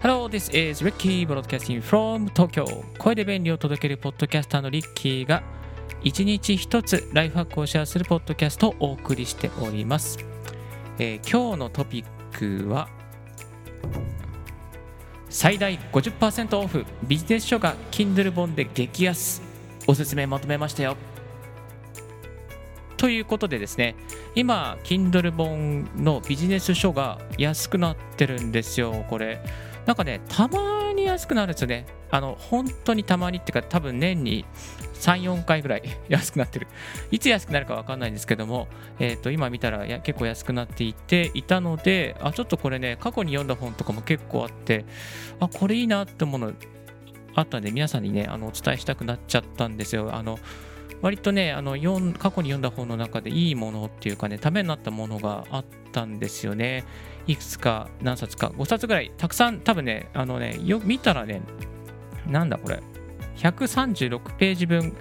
Hello, this is Ricky broadcasting from Tokyo. 声で便利を届けるポッドキャスターのリッキーが一日一つライフハックをシェアするポッドキャストをお送りしております、えー今日のトピックは最大50%オフ。ビジネス書が Kindle 本で激安。おすすめまとめましたよ。ということでですね今 Kindle 本のビジネス書が安くなってるんですよこれ。なんかねたまに安くなるんですよね。あの本当にたまにっていうか多分年に34回ぐらい 安くなってる。いつ安くなるか分かんないんですけども、えー、と今見たら結構安くなっていていたのであちょっとこれね過去に読んだ本とかも結構あってあこれいいなって思うのあったんで皆さんにねあのお伝えしたくなっちゃったんですよ。あの割とねあの読過去に読んだ本の中でいいものっていうかねためになったものがあったんですよね。いくつか何冊か5冊ぐらいたくさん多分ねあのねよ見たらねなんだこれ136ページ分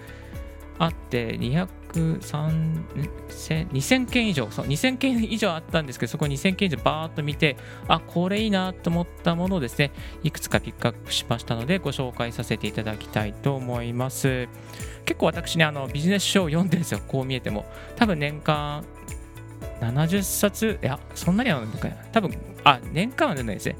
あって200 2000件以上そう2000件以上あったんですけどそこ2000件以上バーっと見てあこれいいなと思ったものをですねいくつかピックアップしましたのでご紹介させていただきたいと思います。結構私ねあのビジネス書を読んでるんですよこう見えても。多分年間70冊いやそんなにはなんか多分あ年間は出ないですね。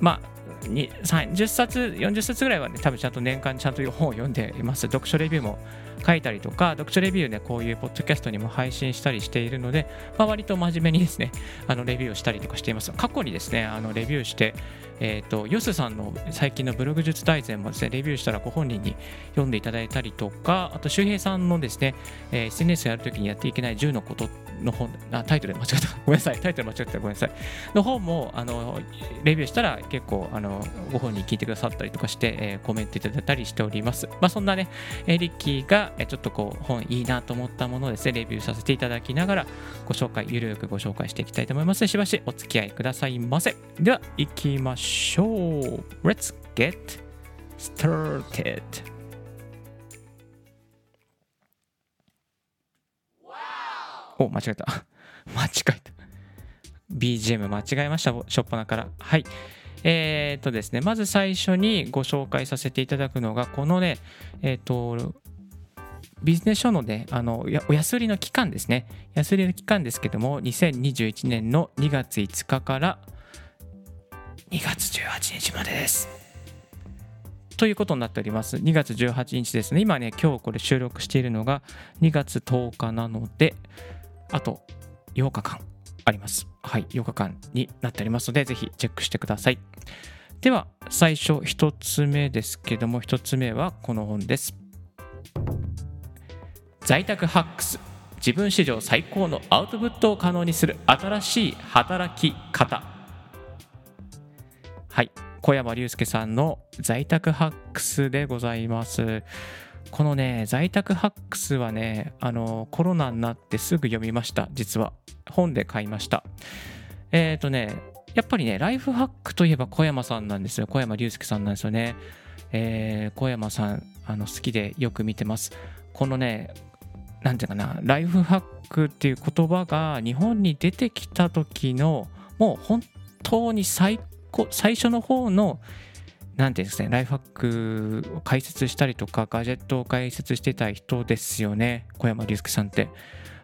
まあ30冊40冊ぐらいはね多分ちゃんと年間ちゃんと本を読んでいます。読書レビューも書いたりとか読書レビューねこういうポッドキャストにも配信したりしているので、まあ、割と真面目にですねあのレビューをしたりとかしています。過去にですねあのレビューしてえっ、とヨスさんの最近のブログ術大全もですねレビューしたらご本人に読んでいただいたりとかあと周平さんのですね、えー SNS やるときにやっていけない10のことの本あタイトル間違ったごめんなさいタイトル間違ったごめんなさいの本もあのレビューしたら結構あのご本人聞いてくださったりとかして、えーコメントいただいたりしております。まあ、そんなね、えーリッキーがえーちょっとこう本いいなと思ったものをですね、レビューさせていただきながらご紹介、ゆるくご紹介していきたいと思います、しばしお付き合いくださいませ。では、行きましょう。しょう Let's get started. お、間違えた。間違えた。BGM 間違えました、しょっぱなから。はい。えーっとですね、まず最初にご紹介させていただくのが、このね、えーっと、ビジネス書のね、あの、お安売りの期間ですね。安売りの期間ですけども、2021年の2月5日から2月18日までです。ということになっております。2月18日ですね。今ね、今日これ収録しているのが2月10日なので、あと8日間あります。はい、8日間になっておりますので、ぜひチェックしてください。では、最初1つ目ですけども、1つ目はこの本です。在宅ハックス。自分史上最高のアウトプットを可能にする新しい働き方。はい、小山隆介さんの在宅ハックスでございます。このね、在宅ハックスはね、あの、コロナになってすぐ読みました、実は。本で買いました。えっ、とね、やっぱりね、ライフハックといえば小山さんなんですよ。小山隆介さんなんですよね。えー小山さん、あの好きでよく見てます。このね、なんていうかな、ライフハックっていう言葉が日本に出てきた時の、もう本当に最高最初の方の、なんていうんですね、ライフハックを解説したりとか、ガジェットを解説してた人ですよね、小山隆介さんって。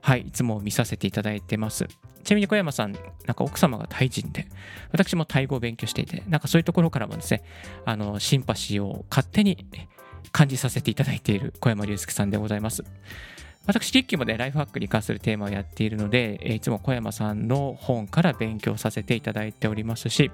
はい、いつも見させていただいてます。ちなみに小山さん、なんか奥様がタイ人で、私もタイ語を勉強していて、なんかそういうところからもですね、あの、シンパシーを勝手に感じさせていただいている小山隆介さんでございます。私、リッキーもね、ライフハックに関するテーマをやっているので、いつも小山さんの本から勉強させていただいておりますし、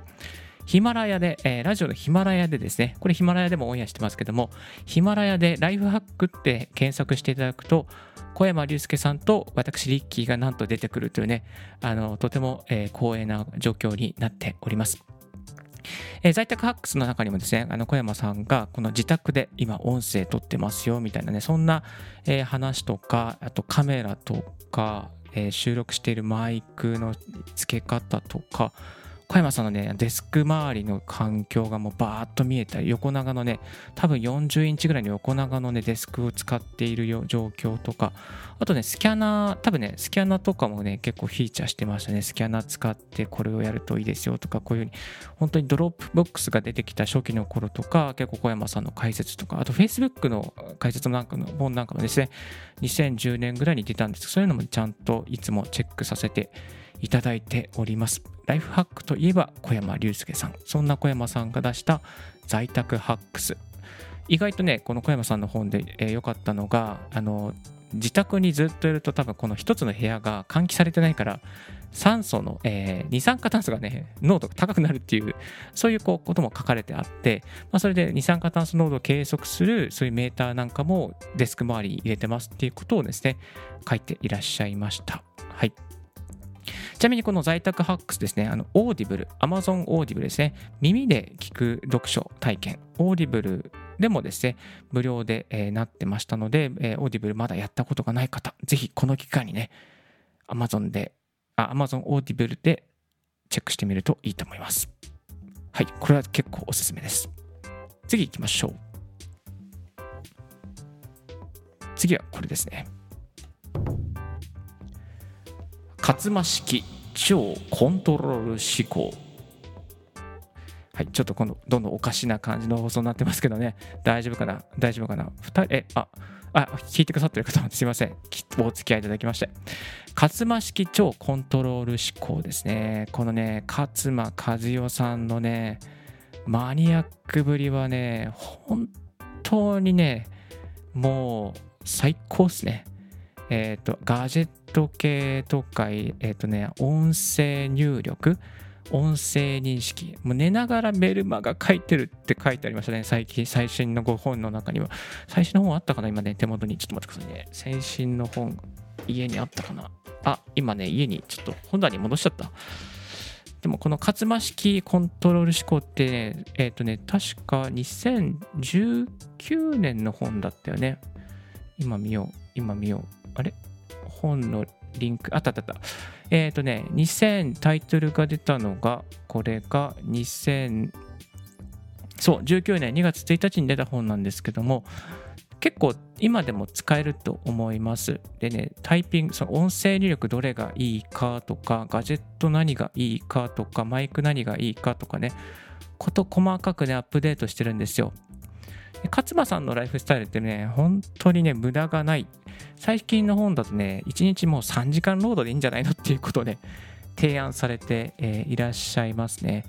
ヒマラヤで、えーラジオのヒマラヤでですね、これヒマラヤでもオンエアしてますけども、ヒマラヤでライフハックって検索していただくと、小山隆介さんと私、リッキーがなんと出てくるというね、あのとても、えー光栄な状況になっております。えー在宅ハックスの中にもですね、あの小山さんがこの自宅で今音声撮ってますよみたいなね、そんな、えー話とか、あとカメラとか、えー収録しているマイクの付け方とか、小山さんのね、デスク周りの環境がもうバーッと見えたり、横長のね、多分40インチぐらいの横長のね、デスクを使っている状況とか、あとね、スキャナー、多分ね、スキャナーとかもね、結構フィーチャーしてましたね。スキャナー使ってこれをやるといいですよとか、こういうふうに、本当に Dropbox が出てきた初期の頃とか、結構小山さんの解説とか、あと Facebook の解説なんかの本なんかもですね、2010年ぐらいに出たんですけど、そういうのもちゃんといつもチェックさせていただいております。ライフハックといえば小山隆介さん。そんな小山さんが出した在宅ハックス。意外とね、この小山さんの本で良、えー、かったのが、あの、自宅にずっといると多分この一つの部屋が換気されてないから酸素の、えー、二酸化炭素がね濃度が高くなるっていうそういうこうことも書かれてあって、まあ、それで二酸化炭素濃度を計測するそういうメーターなんかもデスク周りに入れてますっていうことをですね書いていらっしゃいましたはいちなみにこの在宅 HACKS ですね、あの、 Audible、Amazon Audible ですね、耳で聞く読書体験、 Audible でもですね、無料で、えー、なってましたので、えー、 Audible まだやったことがない方、ぜひこの機会にね、Amazon で、あ、Amazon オーディブルでチェックしてみるといいと思います。はい、これは結構おすすめです。次行きましょう。次はこれですね。勝間式超コントロール思考はい、ちょっと今度、どんどんおかしな感じの放送になってますけどね、大丈夫かな？大丈夫かな ?2 人、え、あ、あ、聞いてくださってる方すいません。お付き合いいただきまして。勝間式超コントロール思考ですね。このね、勝間和代さんのね、マニアックぶりはね、本当にね、もう最高っすね。えっ、ー、と、ガジェット系とか、えっ、ー、とね、音声入力、音声認識、もう寝ながらメルマガ書いてるって書いてありましたね、最近、最新の5本の中には。最新の本あったかな今ね、手元に。ちょっと待ってくださいね。最新の本、家にあったかなあ、今ね、家にちょっと本棚に戻しちゃった。でもこの勝間式コントロール思考ってね、えっ、ー、とね、確か2019年の本だったよね。今見よう、今見よう。あれ？本のリンク、あったあったあった。えっ、ー、とね、2000タイトルが出たのが、これが2000、そう、19年2月1日に出た本なんですけども、結構今でも使えると思います。でね、タイピング、その音声入力どれがいいかとか、ガジェット何がいいかとか、マイク何がいいかとかね、こと細かくね、アップデートしてるんですよ。勝間さんのライフスタイルってね、本当にね、無駄がない。最近の本だとね、1日もう3時間ロードでいいんじゃないのっていうことで、提案されて、えー、いらっしゃいますね。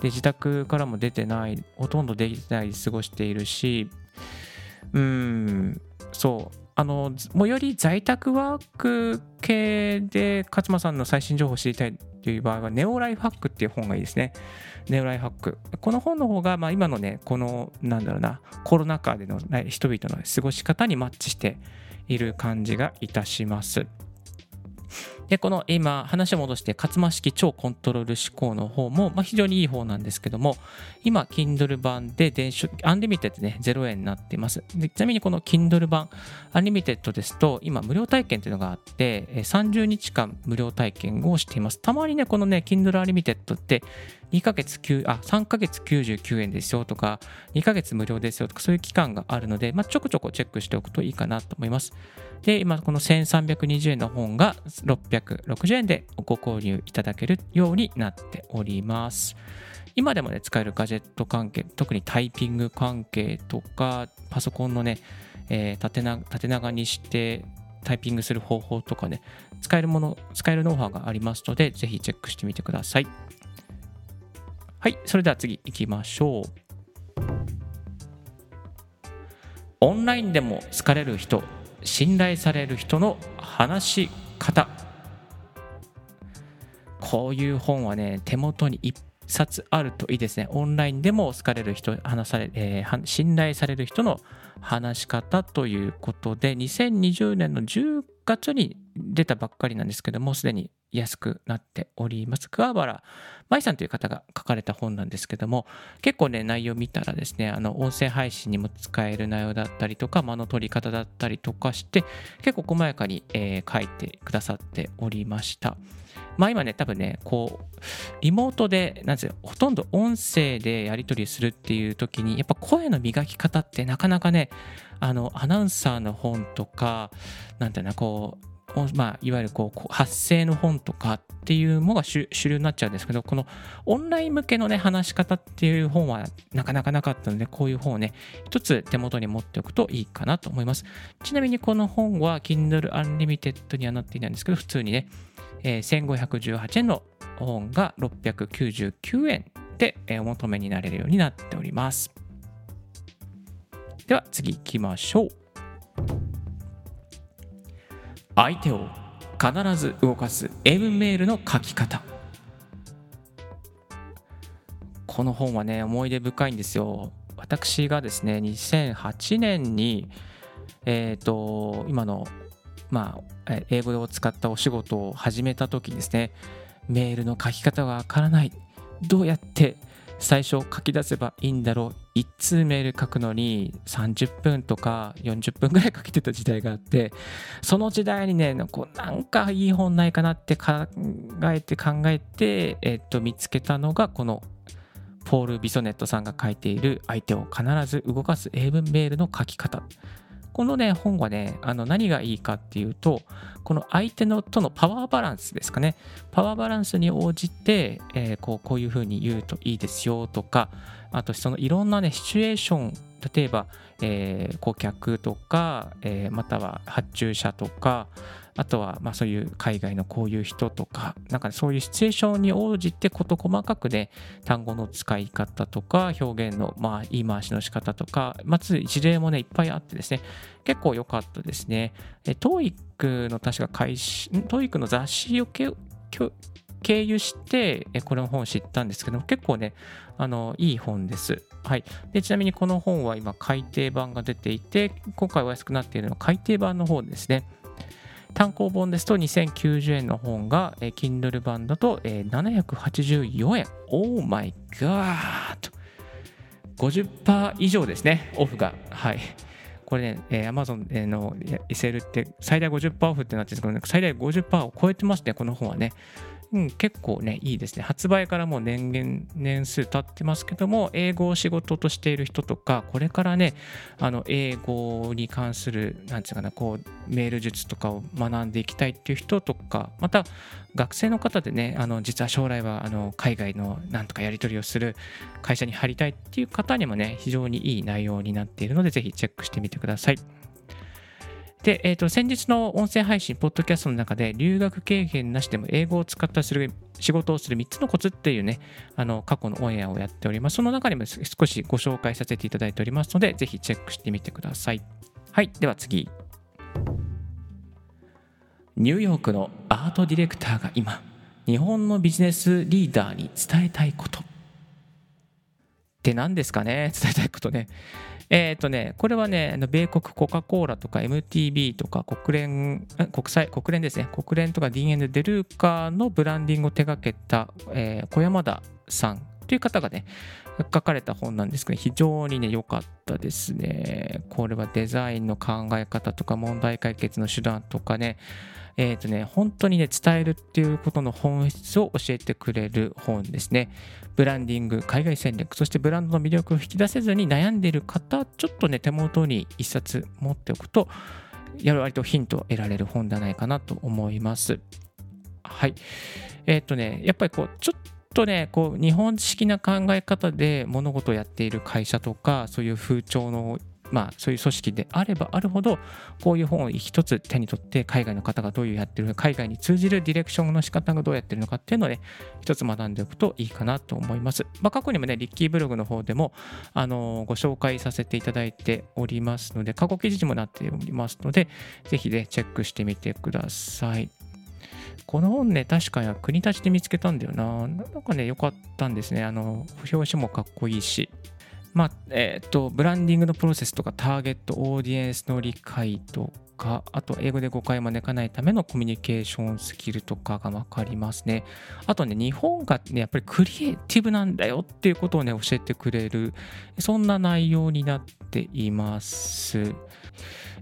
で、自宅からも出てない、ほとんどできてないで過ごしているし、うーん、そう、あの、もうより在宅ワーク系で勝間さんの最新情報を知りたいという場合は、ネオライフハックっていう本がいいですね。ネオライフハック。この本の方が、まあ、今のね、この、なんだろうな、コロナ禍での人々の過ごし方にマッチしている感じがいたします。で、この今話を戻して、勝間式超コントロール思考の方も、まあ、非常にいい方なんですけども、今、Kindle 版で電子、 Unlimited ね、0円になっています。でちなみにこの Kindle 版、 Unlimited ですと、今、無料体験というのがあって、30日間無料体験をしています。たまにね、このね、Kindle Unlimited って、2ヶ月9、あ、3ヶ月99円ですよとか、2ヶ月無料ですよとか、そういう期間があるので、まあ、ちょこちょこチェックしておくといいかなと思います。で、今、この1320円の本が660円でご購入いただけるようになっております。今でもね、使えるガジェット関係、特にタイピング関係とか、パソコンのね、えー、縦長縦長にしてタイピングする方法とかね、使えるもの、使えるノウハウがありますので、ぜひチェックしてみてください。はい、それでは次行きましょう。オンラインでも好かれる人、信頼される人の話し方。こういう本はね、手元に1冊あるといいですね。オンラインでも好かれる人、話され、えー、信頼される人の話し方ということで、2020年の10月に出たばっかりなんですけども、すでに安くなっております。桑原舞さんという方が書かれた本なんですけども、結構ね、内容見たらですね、あの、音声配信にも使える内容だったりとか、間の取り方だったりとかして、結構細やかに、えー、書いてくださっておりました。まあ今ね、多分ね、こう、リモートで、なんてほとんど音声でやり取りするっていう時に、やっぱ声の磨き方ってなかなかね、あの、アナウンサーの本とか、なんていうの、こう、まあ、いわゆるこう発声の本とかっていうのが主流になっちゃうんですけどこのオンライン向けのね話し方っていう本はなかなかなかったのでこういう本をね一つ手元に持っておくといいかなと思います。ちなみにこの本は Kindle Unlimited にはなっていないんですけど普通にね、えー、1518円の本が699円でお求めになれるようになっております。では次行きましょう。相手を必ず動かす英文メールの書き方。この本はね思い出深いんですよ。私がですね2008年にえっ、ー、と今のまあ英語を使ったお仕事を始めた時ですねメールの書き方がわからない。どうやって最初書き出せばいいんだろう。1通メール書くのに30分とか40分ぐらいかけてた時代があってその時代にねこうなんかいい本ないかなって考えて考えて、えっと見つけたのがこのポール・ビソネットさんが書いている相手を必ず動かす英文メールの書き方。このね、本はね、あの何がいいかっていうと、この相手のとのパワーバランスですかね。パワーバランスに応じて、えー、こうこういうふうに言うといいですよとか、あとそのいろんなね、シチュエーション、例えば、えー、顧客とか、えー、または発注者とか、あとはまあそういう海外のこういう人とか、なんかそういうシチュエーションに応じて事細かくね、単語の使い方とか、表現のまあ言い回しの仕方とか、まず一例もね、いっぱいあってですね、結構良かったですね。TOEIC の確か開始、TOEIC の雑誌を経由して、この本を知ったんですけど結構ね、あの、いい本です。はい。で、ちなみにこの本は今、改訂版が出ていて、今回お安くなっているのは改訂版の方ですね。単行本ですと2090円の本が、えー、Kindle 版だと、えー、784円。オーマイガーと !50% 以上ですね、オフが。はい。これね、えー、Amazon の SL って最大50%オフってなってるんですけど、ね、最大50%を超えてますね、この本はね。うん、結構ね、いいですね。発売からもう年限、年数経ってますけども、英語を仕事としている人とか、これからね、あの、英語に関する、なんていうかな、こう、メール術とかを学んでいきたいっていう人とか、また、学生の方でね、あの、実は将来は、あの、海外のなんとかやり取りをする会社に入りたいっていう方にもね、非常にいい内容になっているので、ぜひチェックしてみてください。で、えーと、先日の音声配信、ポッドキャストの中で、留学経験なしでも英語を使ったする仕事をする3つのコツっていうね、あの過去のオンエアをやっております。その中にも少しご紹介させていただいておりますので、ぜひチェックしてみてください。はい、では次。ニューヨークのアートディレクターが今、日本のビジネスリーダーに伝えたいこと。って何ですかね？伝えたいことね。えっ、ー、とね、これはね、米国コカ・コーラとか MTB とか国連、国際、国連ですね、国連とか DN デルーカーのブランディングを手掛けた、えー、小山田さんという方がね、書かれた本なんですけど、非常にね、良かったですね。これはデザインの考え方とか問題解決の手段とかね、えっ、ー、とね、本当にね、伝えるっていうことの本質を教えてくれる本ですね。ブランディング、海外戦略、そしてブランドの魅力を引き出せずに悩んでいる方、ちょっとね、手元に一冊持っておくと、やる割とヒントを得られる本ではないかなと思います。はい。えっ、ー、とね、やっぱりこう、ちょっとね、こう、日本式な考え方で物事をやっている会社とか、そういう風潮のまあ、そういう組織であればあるほどこういう本を一つ手に取って海外の方がどういうやってる海外に通じるディレクションの仕方がどうやってるのかっていうのをね一つ学んでおくといいかなと思います、まあ、過去にもねリッキーブログの方でもあのご紹介させていただいておりますので過去記事にもなっておりますのでぜひねチェックしてみてくださいこの本ね、確か国立で見つけたんだよな。なんかね、良かったんですね。あの、表紙もかっこいいし。まあ、え、ー、と、ブランディングのプロセスとか、ターゲット、オーディエンスの理解とか、あと英語で誤解を招かないためのコミュニケーションスキルとかが分かりますね。あとね、日本がね、やっぱりクリエイティブなんだよっていうことをね、教えてくれる、そんな内容になっています。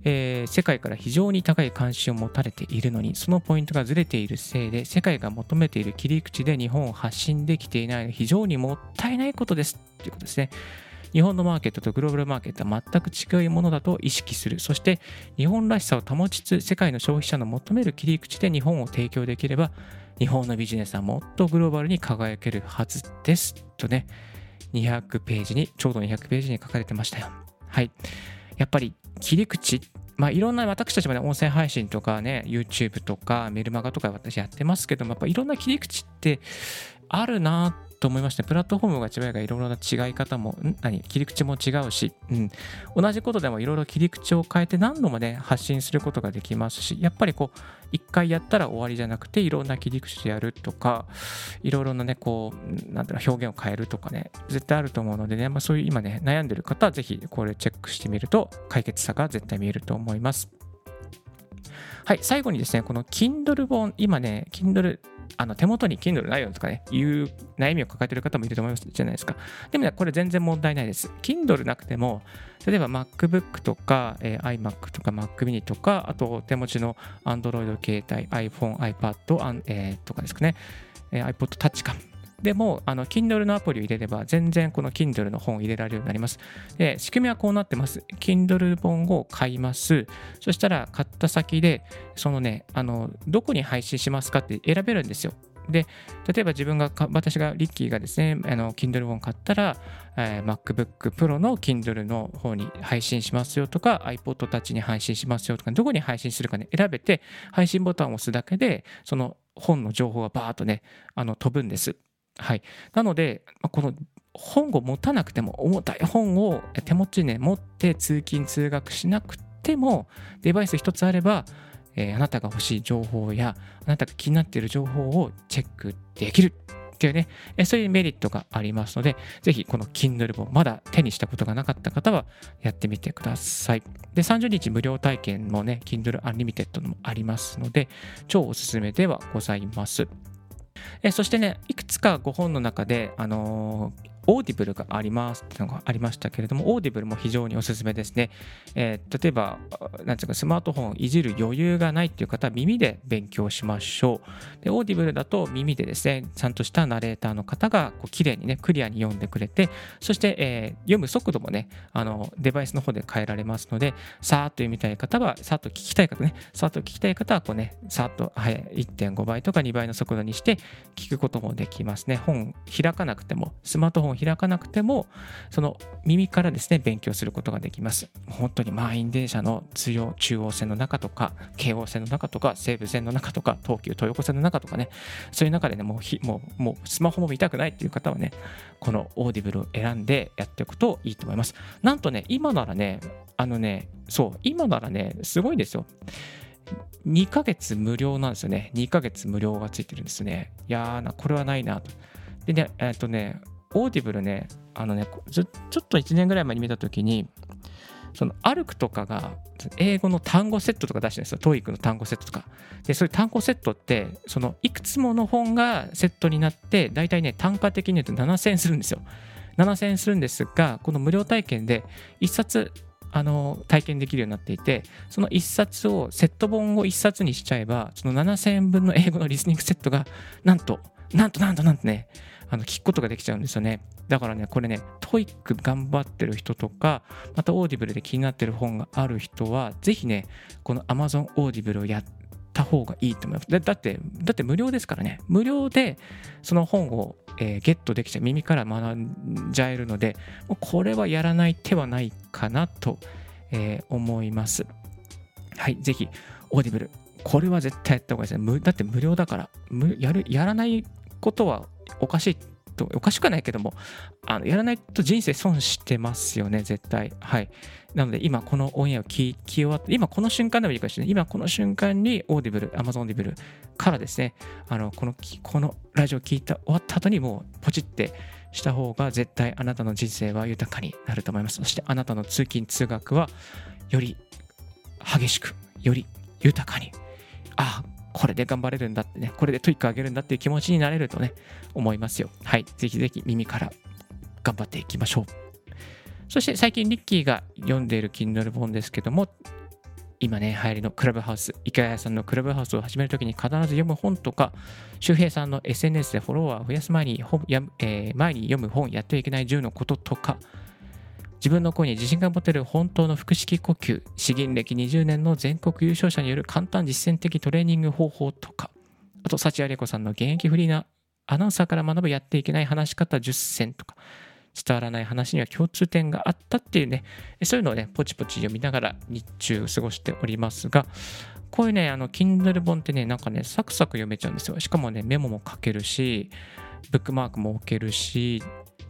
えー、世界から非常に高い関心を持たれているのに、そのポイントがずれているせいで、世界が求めている切り口で日本を発信できていない非常にもったいないことですということですね。日本のマーケットとグローバルマーケットは全く違うものだと意識する。そして日本らしさを保ちつつ世界の消費者の求める切り口で日本を提供できれば日本のビジネスはもっとグローバルに輝けるはずです。とね、200ページに、ちょうど200ページに書かれてましたよ。はい。やっぱり切り口、まあ、いろんな私たちもね、音声配信とかね、YouTube とかメルマガとか私やってますけども、やっぱいろんな切り口ってあるなと思いまして、プラットフォームが違いがいろいろな違い方も、何？切り口も違うし、うん、同じことでもいろいろ切り口を変えて何度もね、発信することができますし、やっぱりこう、一回やったら終わりじゃなくて、いろんな切り口でやるとか、いろいろなね、こう、なんだろう、表現を変えるとかね、絶対あると思うのでね、まあ、そういう今ね、悩んでる方はぜひこれチェックしてみると、解決策が絶対見えると思います。はい、最後にですね、この Kindle 本、今ね、Kindle あの手元に Kindle ないよとかね、いう悩みを抱えてる方もいると思いますじゃないですか。でもね、これ全然問題ないです。Kindle なくても、例えば MacBook とか、えー、iMac とか Mac mini とか、あと手持ちの Android 携帯、iPhone、iPad、えー、とかですかね、えー、iPod Touch か。でも、あの、Kindle のアプリを入れれば、全然この Kindle の本を入れられるようになります。で、仕組みはこうなってます。Kindle 本を買います。そしたら、買った先で、そのね、あの、どこに配信しますかって選べるんですよ。で、例えば自分が、私が、リッキーがですね、あの、Kindle 本買ったら、えー、MacBook Pro の Kindle の方に配信しますよとか、iPod Touch に配信しますよとか、どこに配信するかね、選べて、配信ボタンを押すだけで、その本の情報がバーっとね、あの飛ぶんです。はい。なので、この本を持たなくても、重たい本を手持ちね、持って通勤・通学しなくても、デバイス一つあれば、えー、あなたが欲しい情報や、あなたが気になっている情報をチェックできるっていうね、えそういうメリットがありますので、ぜひこの Kindle 本、まだ手にしたことがなかった方はやってみてください。で、30日無料体験もね、Kindle Unlimited もありますので、超おすすめではございます。えそしてね、いくつかご本の中で、あのー Audible がありますっていうのがありましたけれども、 Audible も非常におすすめですね。えー、例えば、なんていうか、スマートフォンをいじる余裕がないっていう方は耳で勉強しましょう。で、 Audible だと耳でですね、ちゃんとしたナレーターの方がこう綺麗にね、クリアに読んでくれて、そして、えー、読む速度もね、あの、デバイスの方で変えられますので、さーっと読みたい方は、さーっと聞きたい方ね、さーっと聞きたい方は、こうね、さーっと、はい、1.5倍とか2倍の速度にして聞くこともできますね。本開かなくても、スマートフォン開かなくても、その耳からですね、勉強することができます。本当に満員電車の通用中央線の中とか、京王線の中とか、西武線の中とか、東急東横線の中とかね、そういう中でね、もうひもうもうスマホも見たくないっていう方はね、このオーディブルを選んでやっておくといいと思います。なんとね、今ならね、あのね、そう、今ならね、すごいんですよ。2ヶ月無料なんですよね。2ヶ月無料がついてるんですね。いやーな、これはないなと。でね、えっ、ー、とね、オーディブルね、あのね、ちょっと1年ぐらい前に見たときに、そのアルクとかが英語の単語セットとか出してるんですよ。 TOEICの単語セットとか。で、そういう単語セットって、そのいくつもの本がセットになって、大体ね、単価的に言うと7000円するんですよ。7000円するんですが、この無料体験で1冊あの体験できるようになっていて、その1冊を、セット本を1冊にしちゃえば、その7000円分の英語のリスニングセットが、なんと、なんとなんとなんとね、あの聞くことができちゃうんですよね。だからね、これね、 TOEIC頑張ってる人とか、またオーディブルで気になってる本がある人は、ぜひね、この Amazon オーディブルをやった方がいいと思います。だって、だって無料ですからね。無料でその本を、えー、ゲットできちゃう、耳から学んじゃえるので、もうこれはやらない手はないかなと、えー、思います。はい、ぜひ、オーディブル。これは絶対やった方がいいですね。だって無料だから。やるやらないことはおかしいと、おかしくないけども、あのやらないと人生損してますよね、絶対。はい。なので、今このオンエアを聞き終わって、今この瞬間でもいいかもしれない。今この瞬間にオーディブル、Amazon ディブルからですね、あのこのこのラジオ聞いた終わった後にもうポチってした方が絶対あなたの人生は豊かになると思います。そしてあなたの通勤・通学はより激しく、より豊かに、あこれで頑張れるんだってね、これで TOEIC上げるんだっていう気持ちになれるとね、思いますよ。はい。ぜひぜひ耳から頑張っていきましょう。そして最近リッキーが読んでいる Kindle 本ですけども、今ね、流行りのクラブハウス、池谷さんのクラブハウスを始めるときに必ず読む本とか、周平さんの SNS でフォロワーを増やす前に、えー、前に読む本、やってはいけない10のこととか、自分の声に自信が持てる本当の腹式呼吸、詩吟歴20年の全国優勝者による簡単実践的トレーニング方法とか、あと、幸あれ子さんの現役フリーなアナウンサーから学ぶやっていけない話し方10選とか、伝わらない話には共通点があったっていうね、そういうのをね、ポチポチ読みながら日中過ごしておりますが、こういうね、あの、Kindle 本ってね、なんかね、サクサク読めちゃうんですよ。しかもね、メモも書けるし、ブックマークも置けるし、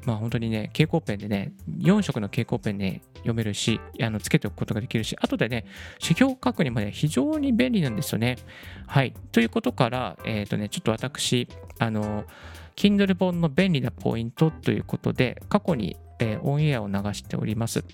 まあ本当にね、蛍光ペンでね、4色の蛍光ペンね、読めるし、あのつけておくことができるし、後でね、指標確認もね、非常に便利なんですよね。はい。ということから、えっ、ー、とね、ちょっと私、あの、Kindle 本の便利なポイントということで、過去にえー、オンエアを流しております。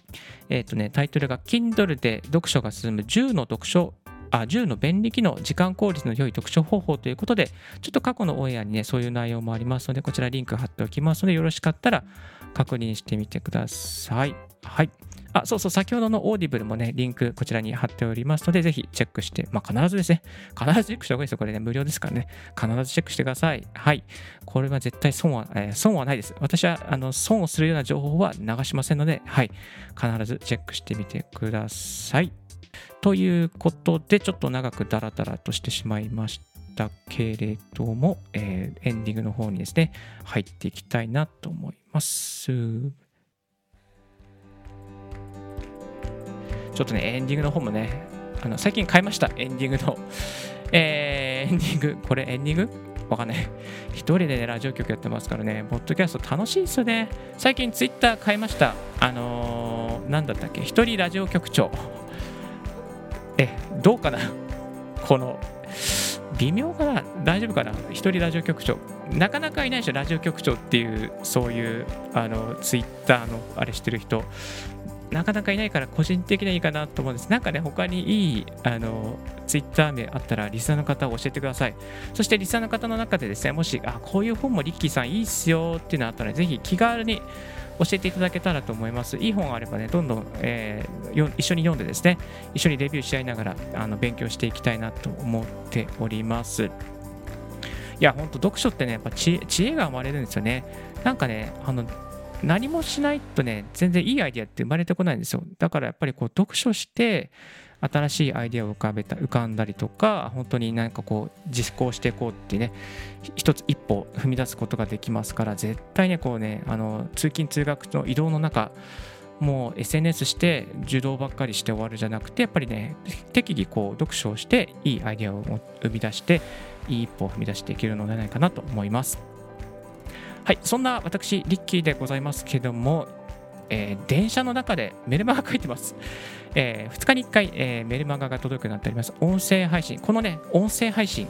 えっ、ー、とね、タイトルが Kindle で読書が進む10の読書あ10の便利機能、時間効率の良い読書方法ということで、ちょっと過去のオンエアにね、そういう内容もありますので、こちらリンク貼っておきますので、よろしかったら確認してみてください。はい。あ、そうそう、先ほどのオーディブルもね、リンクこちらに貼っておりますので、ぜひチェックして、まあ必ずですね、必ずチェックした方がいいですよ。これね、無料ですからね、必ずチェックしてください。はい。これは絶対損は、えー、損はないです。私は、あの、損をするような情報は流しませんので、はい。必ずチェックしてみてください。ということで、ちょっと長くダラダラとしてしまいましたけれども、えー、エンディングの方にですね、入っていきたいなと思います。ちょっとね、エンディングの方もね、あの最近買いました、エンディングの。えー、エンディング、これエンディング？わかんない。一人でね、ラジオ局やってますからね、ポッドキャスト楽しいですよね。最近ツイッター買いました。あのー、なんだったっけ、一人ラジオ局長。え、どうかな？この、微妙かな？大丈夫かな？一人ラジオ局長。なかなかいないでしょ、ラジオ局長っていう、そういう、あの、ツイッターのあれしてる人。なかなかいないから個人的にはいいかなと思うんです。なんかね、他にいい、あの、ツイッター名あったら、リスナーの方を教えてください。そして、リスナーの方の中でですね、もし、あ、こういう本もリッキーさんいいっすよっていうのあったら、ぜひ気軽に教えていただけたらと思います。いい本があればね、どんどん、えー、一緒に読んでですね、一緒にレビューし合いながらあの勉強していきたいなと思っております。いや、ほんと読書ってね、やっぱ知恵が生まれるんですよね。なんかね、あの何もしないとね、全然いいアイデアって生まれてこないんですよ。だからやっぱりこう読書して、新しいアイデアを浮かべた浮かんだりとか本当になんかこう実行していこうってね一つ一歩踏み出すことができますから絶対ねこうねあの通勤通学の移動の中もう SNS して受動ばっかりして終わるじゃなくてやっぱりね適宜こう読書をしていいアイデアを生み出していい一歩を踏み出していけるのではないかなと思います。はいそんな私リッキーでございますけどもえー、電車の中でメルマガ書いてます。えー、2日に1回、えー、メルマガが届くようになっております。音声配信。このね、音声配信、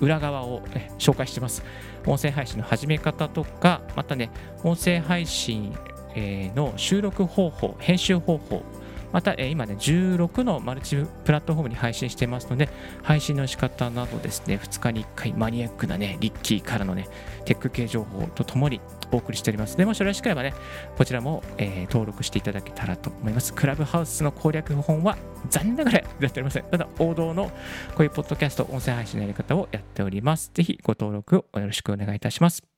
裏側を、え紹介してます。音声配信の始め方とか、またね、音声配信、えの収録方法、編集方法、また、え今ね、16のマルチプラットフォームに配信してますので、配信の仕方などですね、2日に1回マニアックなね、リッキーからのね、テック系情報とともにお送りしております。でもしよろしければね、こちらも、えー、登録していただけたらと思います。クラブハウスの攻略本は残念ながらやっておりません。ただ、王道のこういうポッドキャスト、音声配信のやり方をやっております。ぜひご登録をよろしくお願いいたします。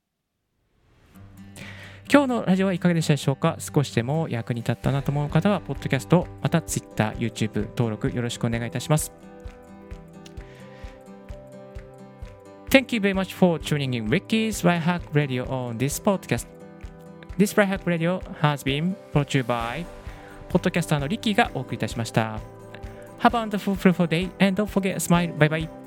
今日のラジオはいかがでしたでしょうか少しでも役に立ったなと思う方は、ポッドキャスト、また Twitter、YouTube 登録よろしくお願いいたします。Thank you very much for tuning in Ricky's Right Hack Radio on this podcast. This Right Hack Radio has been brought to you by ポッドキャスターのリッキーがお送りいたしました。Have a wonderful, fruitful day and don't forget smile. Bye bye.